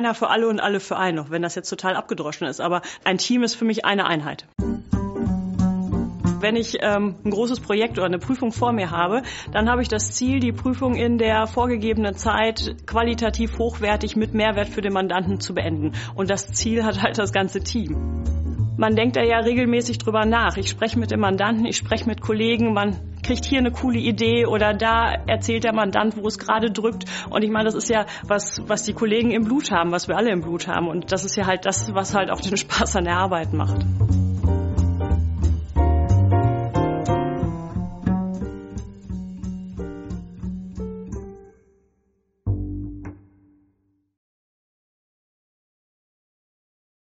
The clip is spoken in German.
einer für alle und alle für einen, auch wenn das jetzt total abgedroschen ist. Aber ein Team ist für mich eine Einheit wenn ich ähm, ein großes Projekt oder eine Prüfung vor mir habe, dann habe ich das Ziel, die Prüfung in der vorgegebenen Zeit qualitativ hochwertig mit Mehrwert für den Mandanten zu beenden. Und das Ziel hat halt das ganze Team. Man denkt da ja regelmäßig drüber nach. Ich spreche mit dem Mandanten, ich spreche mit Kollegen, man kriegt hier eine coole Idee oder da erzählt der Mandant, wo es gerade drückt. Und ich meine, das ist ja was, was die Kollegen im Blut haben, was wir alle im Blut haben. Und das ist ja halt das, was halt auch den Spaß an der Arbeit macht.